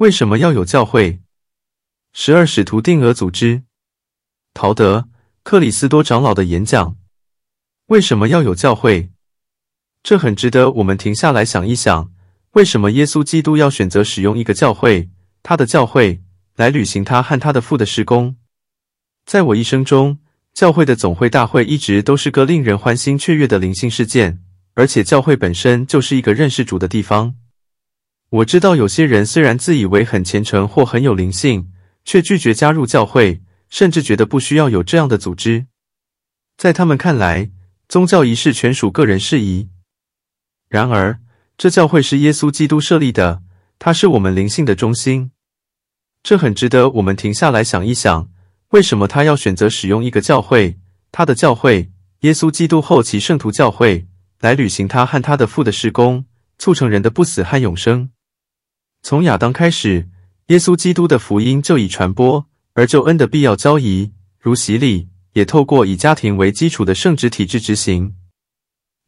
为什么要有教会？十二使徒定额组织。陶德·克里斯多长老的演讲。为什么要有教会？这很值得我们停下来想一想。为什么耶稣基督要选择使用一个教会，他的教会，来履行他和他的父的事工？在我一生中，教会的总会大会一直都是个令人欢欣雀跃的灵性事件，而且教会本身就是一个认识主的地方。我知道有些人虽然自以为很虔诚或很有灵性，却拒绝加入教会，甚至觉得不需要有这样的组织。在他们看来，宗教仪式全属个人事宜。然而，这教会是耶稣基督设立的，它是我们灵性的中心。这很值得我们停下来想一想：为什么他要选择使用一个教会，他的教会——耶稣基督后期圣徒教会，来履行他和他的父的事工，促成人的不死和永生？从亚当开始，耶稣基督的福音就已传播，而救恩的必要交易，如洗礼，也透过以家庭为基础的圣职体制执行。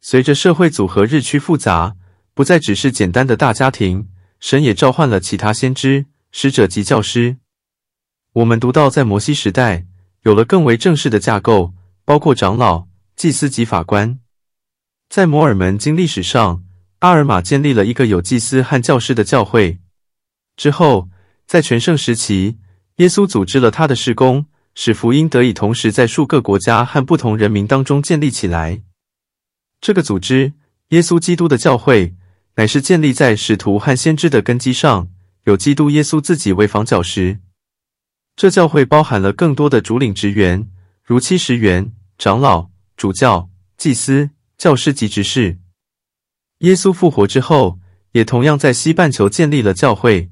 随着社会组合日趋复杂，不再只是简单的大家庭，神也召唤了其他先知、使者及教师。我们读到，在摩西时代，有了更为正式的架构，包括长老、祭司及法官。在摩尔门经历史上，阿尔玛建立了一个有祭司和教师的教会。之后，在全盛时期，耶稣组织了他的事工，使福音得以同时在数个国家和不同人民当中建立起来。这个组织——耶稣基督的教会，乃是建立在使徒和先知的根基上，有基督耶稣自己为房角石。这教会包含了更多的主领职员，如七十员、长老、主教、祭司、教师及执事。耶稣复活之后，也同样在西半球建立了教会。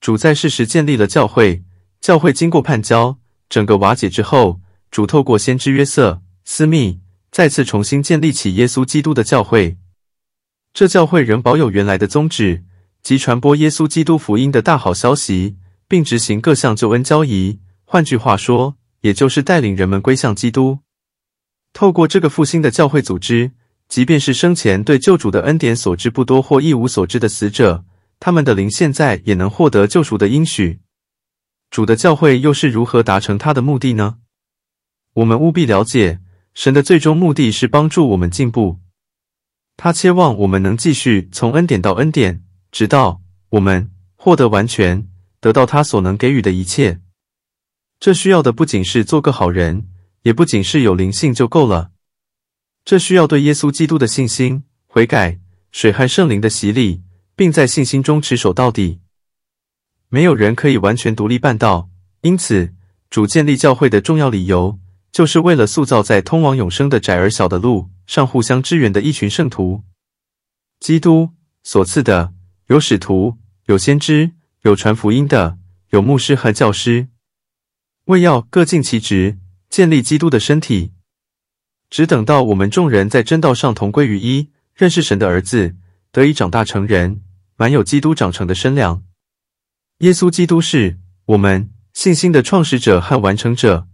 主在世时建立了教会，教会经过叛交，整个瓦解之后，主透过先知约瑟、斯密，再次重新建立起耶稣基督的教会。这教会仍保有原来的宗旨，即传播耶稣基督福音的大好消息，并执行各项救恩交易。换句话说，也就是带领人们归向基督。透过这个复兴的教会组织，即便是生前对救主的恩典所知不多或一无所知的死者。他们的灵现在也能获得救赎的应许。主的教会又是如何达成他的目的呢？我们务必了解，神的最终目的是帮助我们进步。他期望我们能继续从恩典到恩典，直到我们获得完全，得到他所能给予的一切。这需要的不仅是做个好人，也不仅是有灵性就够了。这需要对耶稣基督的信心、悔改、水和圣灵的洗礼。并在信心中持守到底。没有人可以完全独立办道，因此主建立教会的重要理由，就是为了塑造在通往永生的窄而小的路上互相支援的一群圣徒。基督所赐的有使徒，有先知，有传福音的，有牧师和教师，为要各尽其职，建立基督的身体。只等到我们众人在真道上同归于一，认识神的儿子。得以长大成人，满有基督长成的身量。耶稣基督是我们信心的创始者和完成者。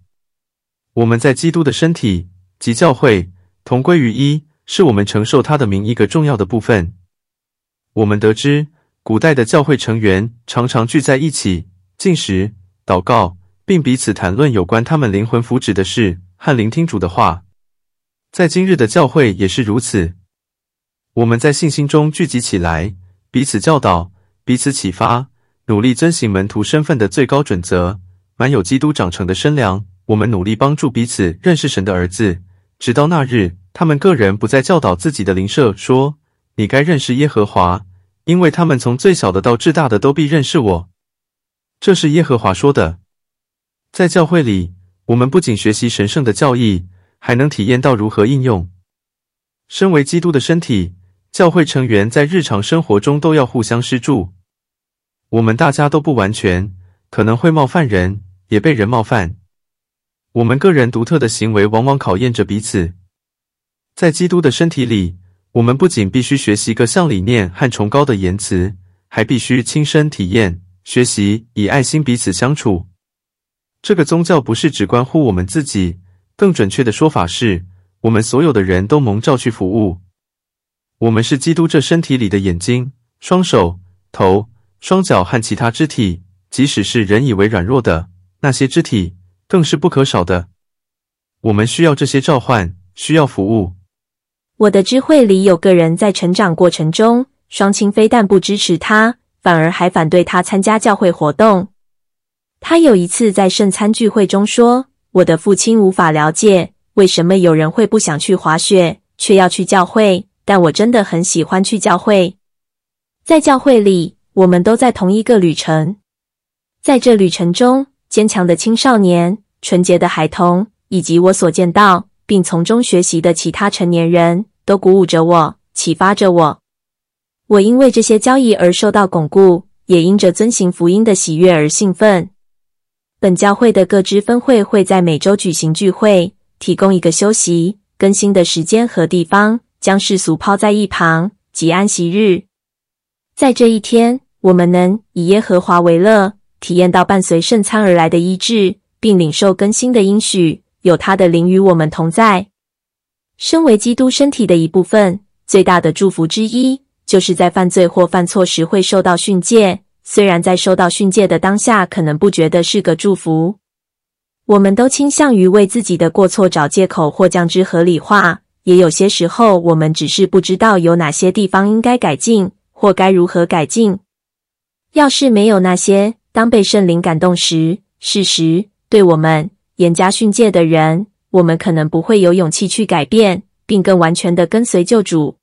我们在基督的身体及教会同归于一，是我们承受他的名一个重要的部分。我们得知，古代的教会成员常常聚在一起进食、祷告，并彼此谈论有关他们灵魂福祉的事和聆听主的话。在今日的教会也是如此。我们在信心中聚集起来，彼此教导，彼此启发，努力遵行门徒身份的最高准则，满有基督长成的身量。我们努力帮助彼此认识神的儿子，直到那日，他们个人不再教导自己的邻舍说：“你该认识耶和华，因为他们从最小的到至大的都必认识我。”这是耶和华说的。在教会里，我们不仅学习神圣的教义，还能体验到如何应用。身为基督的身体。教会成员在日常生活中都要互相施助。我们大家都不完全，可能会冒犯人，也被人冒犯。我们个人独特的行为往往考验着彼此。在基督的身体里，我们不仅必须学习各项理念和崇高的言辞，还必须亲身体验、学习以爱心彼此相处。这个宗教不是只关乎我们自己，更准确的说法是，我们所有的人都蒙召去服务。我们是基督这身体里的眼睛、双手、头、双脚和其他肢体，即使是人以为软弱的那些肢体，更是不可少的。我们需要这些召唤，需要服务。我的智慧里有个人在成长过程中，双亲非但不支持他，反而还反对他参加教会活动。他有一次在圣餐聚会中说：“我的父亲无法了解为什么有人会不想去滑雪，却要去教会，但我真的很喜欢去教会。在教会里，我们都在同一个旅程，在这旅程中，坚强的青少年、纯洁的孩童，以及我所见到并从中学习的其他成年人。”都鼓舞着我，启发着我。我因为这些交易而受到巩固，也因着遵行福音的喜悦而兴奋。本教会的各支分会会在每周举行聚会，提供一个休息、更新的时间和地方，将世俗抛在一旁，即安息日。在这一天，我们能以耶和华为乐，体验到伴随圣餐而来的医治，并领受更新的应许，有他的灵与我们同在。身为基督身体的一部分，最大的祝福之一，就是在犯罪或犯错时会受到训诫。虽然在受到训诫的当下，可能不觉得是个祝福，我们都倾向于为自己的过错找借口或将之合理化。也有些时候，我们只是不知道有哪些地方应该改进，或该如何改进。要是没有那些当被圣灵感动时，事实对我们严加训诫的人。我们可能不会有勇气去改变，并更完全的跟随救主。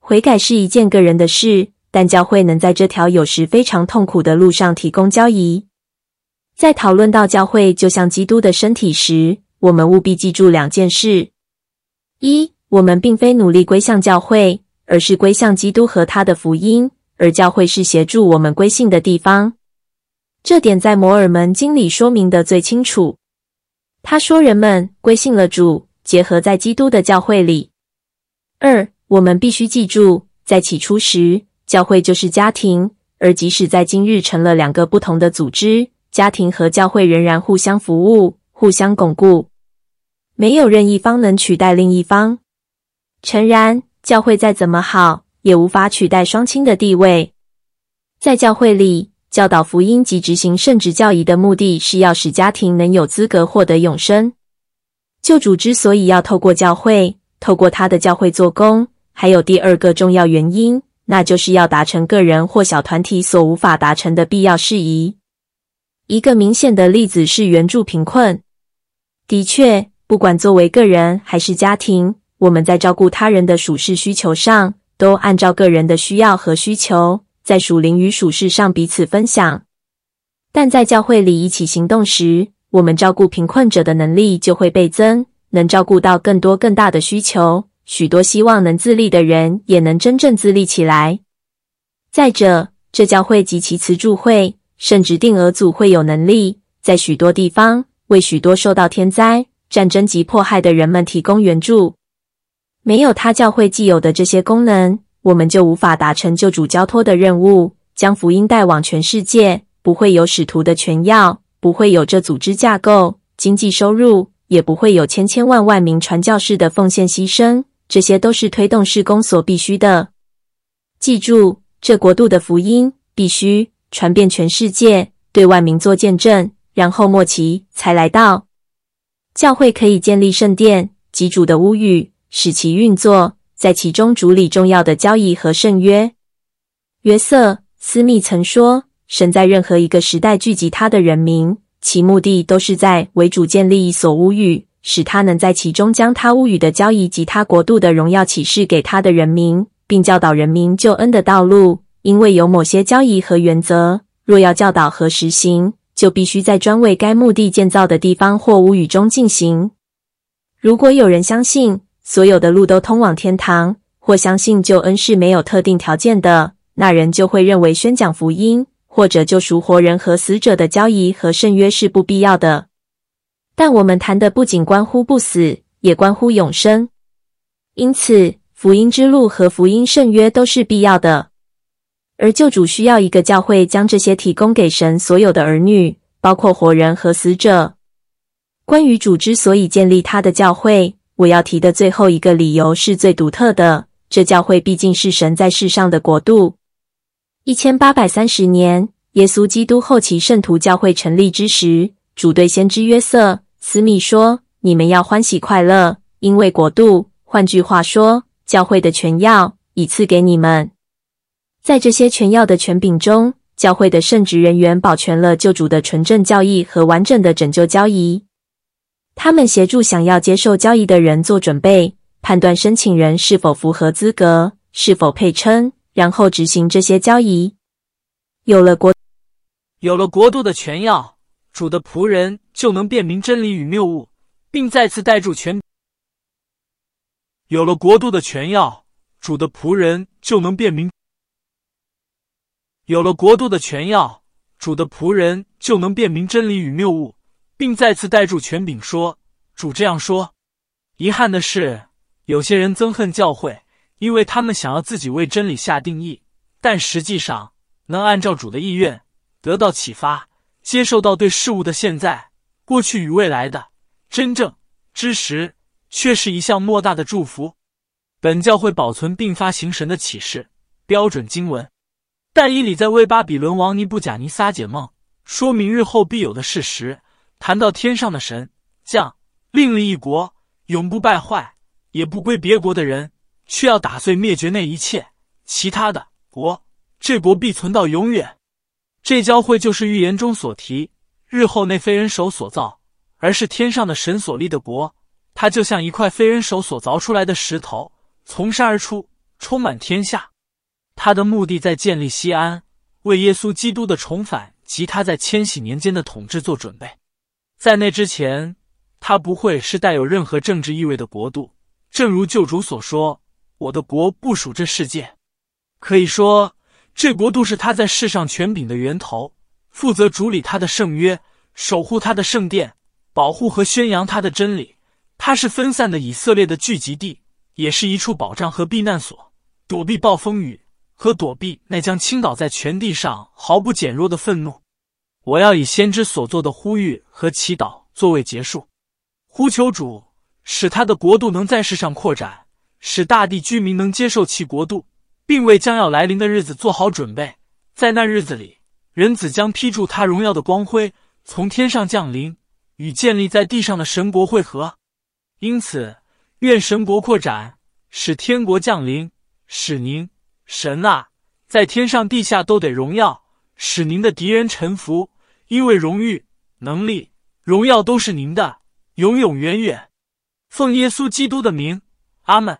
悔改是一件个人的事，但教会能在这条有时非常痛苦的路上提供交谊。在讨论到教会就像基督的身体时，我们务必记住两件事：一，我们并非努力归向教会，而是归向基督和他的福音，而教会是协助我们归信的地方。这点在摩尔门经里说明的最清楚。他说：“人们归信了主，结合在基督的教会里。二，我们必须记住，在起初时，教会就是家庭；而即使在今日成了两个不同的组织，家庭和教会仍然互相服务、互相巩固。没有任一方能取代另一方。诚然，教会再怎么好，也无法取代双亲的地位。在教会里。”教导福音及执行圣职教义的目的是要使家庭能有资格获得永生。救主之所以要透过教会，透过他的教会做工，还有第二个重要原因，那就是要达成个人或小团体所无法达成的必要事宜。一个明显的例子是援助贫困。的确，不管作为个人还是家庭，我们在照顾他人的属世需求上，都按照个人的需要和需求。在属灵与属世上彼此分享，但在教会里一起行动时，我们照顾贫困者的能力就会倍增，能照顾到更多更大的需求。许多希望能自立的人也能真正自立起来。再者，这教会及其慈助会甚至定额组会有能力在许多地方为许多受到天灾、战争及迫害的人们提供援助。没有他教会既有的这些功能。我们就无法达成救主交托的任务，将福音带往全世界。不会有使徒的全要，不会有这组织架构、经济收入，也不会有千千万万名传教士的奉献牺牲。这些都是推动事工所必须的。记住，这国度的福音必须传遍全世界，对万民做见证，然后末期才来到。教会可以建立圣殿及主的屋宇，使其运作。在其中主理重要的交易和圣约。约瑟·斯密曾说：“神在任何一个时代聚集他的人民，其目的都是在为主建立一所屋宇，使他能在其中将他物语的交易及他国度的荣耀启示给他的人民，并教导人民救恩的道路。因为有某些交易和原则，若要教导和实行，就必须在专为该目的建造的地方或屋宇中进行。如果有人相信，所有的路都通往天堂，或相信救恩是没有特定条件的，那人就会认为宣讲福音或者救赎活人和死者的交易和圣约是不必要的。但我们谈的不仅关乎不死，也关乎永生。因此，福音之路和福音圣约都是必要的。而救主需要一个教会将这些提供给神所有的儿女，包括活人和死者。关于主之所以建立他的教会。我要提的最后一个理由是最独特的。这教会毕竟是神在世上的国度。一千八百三十年，耶稣基督后期圣徒教会成立之时，主对先知约瑟、斯密说：“你们要欢喜快乐，因为国度，换句话说，教会的权要已赐给你们。在这些权要的权柄中，教会的圣职人员保全了救主的纯正教义和完整的拯救交易。他们协助想要接受交易的人做准备，判断申请人是否符合资格，是否配称。”然后执行这些交易。有了国，有了国度的权要，主的仆人就能辨明真理与谬误，并再次带住权。有了国度的权要，主的仆人就能辨明。有了国度的权要，主的仆人就能辨明真理与谬误，并再次带住权柄说：“主这样说。”遗憾的是，有些人憎恨教会。因为他们想要自己为真理下定义，但实际上能按照主的意愿得到启发，接受到对事物的现在、过去与未来的真正知识，却是一项莫大的祝福。本教会保存并发行神的启示标准经文，但以理在为巴比伦王尼布甲尼撒解梦，说明日后必有的事实。谈到天上的神将另立一国，永不败坏，也不归别国的人。却要打碎灭绝那一切其他的国，这国必存到永远。这教会就是预言中所提，日后那非人手所造，而是天上的神所立的国。它就像一块非人手所凿出来的石头，从山而出，充满天下。他的目的在建立西安，为耶稣基督的重返及他在千禧年间的统治做准备。在那之前，他不会是带有任何政治意味的国度。正如救主所说。我的国不属这世界，可以说，这国度是他在世上权柄的源头，负责主理他的圣约，守护他的圣殿，保护和宣扬他的真理。他是分散的以色列的聚集地，也是一处保障和避难所，躲避暴风雨和躲避那将倾倒在全地上毫不减弱的愤怒。我要以先知所做的呼吁和祈祷作为结束，呼求主使他的国度能在世上扩展。使大地居民能接受其国度，并为将要来临的日子做好准备。在那日子里，人子将披住他荣耀的光辉，从天上降临，与建立在地上的神国会合。因此，愿神国扩展，使天国降临，使您神啊，在天上地下都得荣耀，使您的敌人臣服，因为荣誉、能力、荣耀都是您的，永永远远。奉耶稣基督的名，阿门。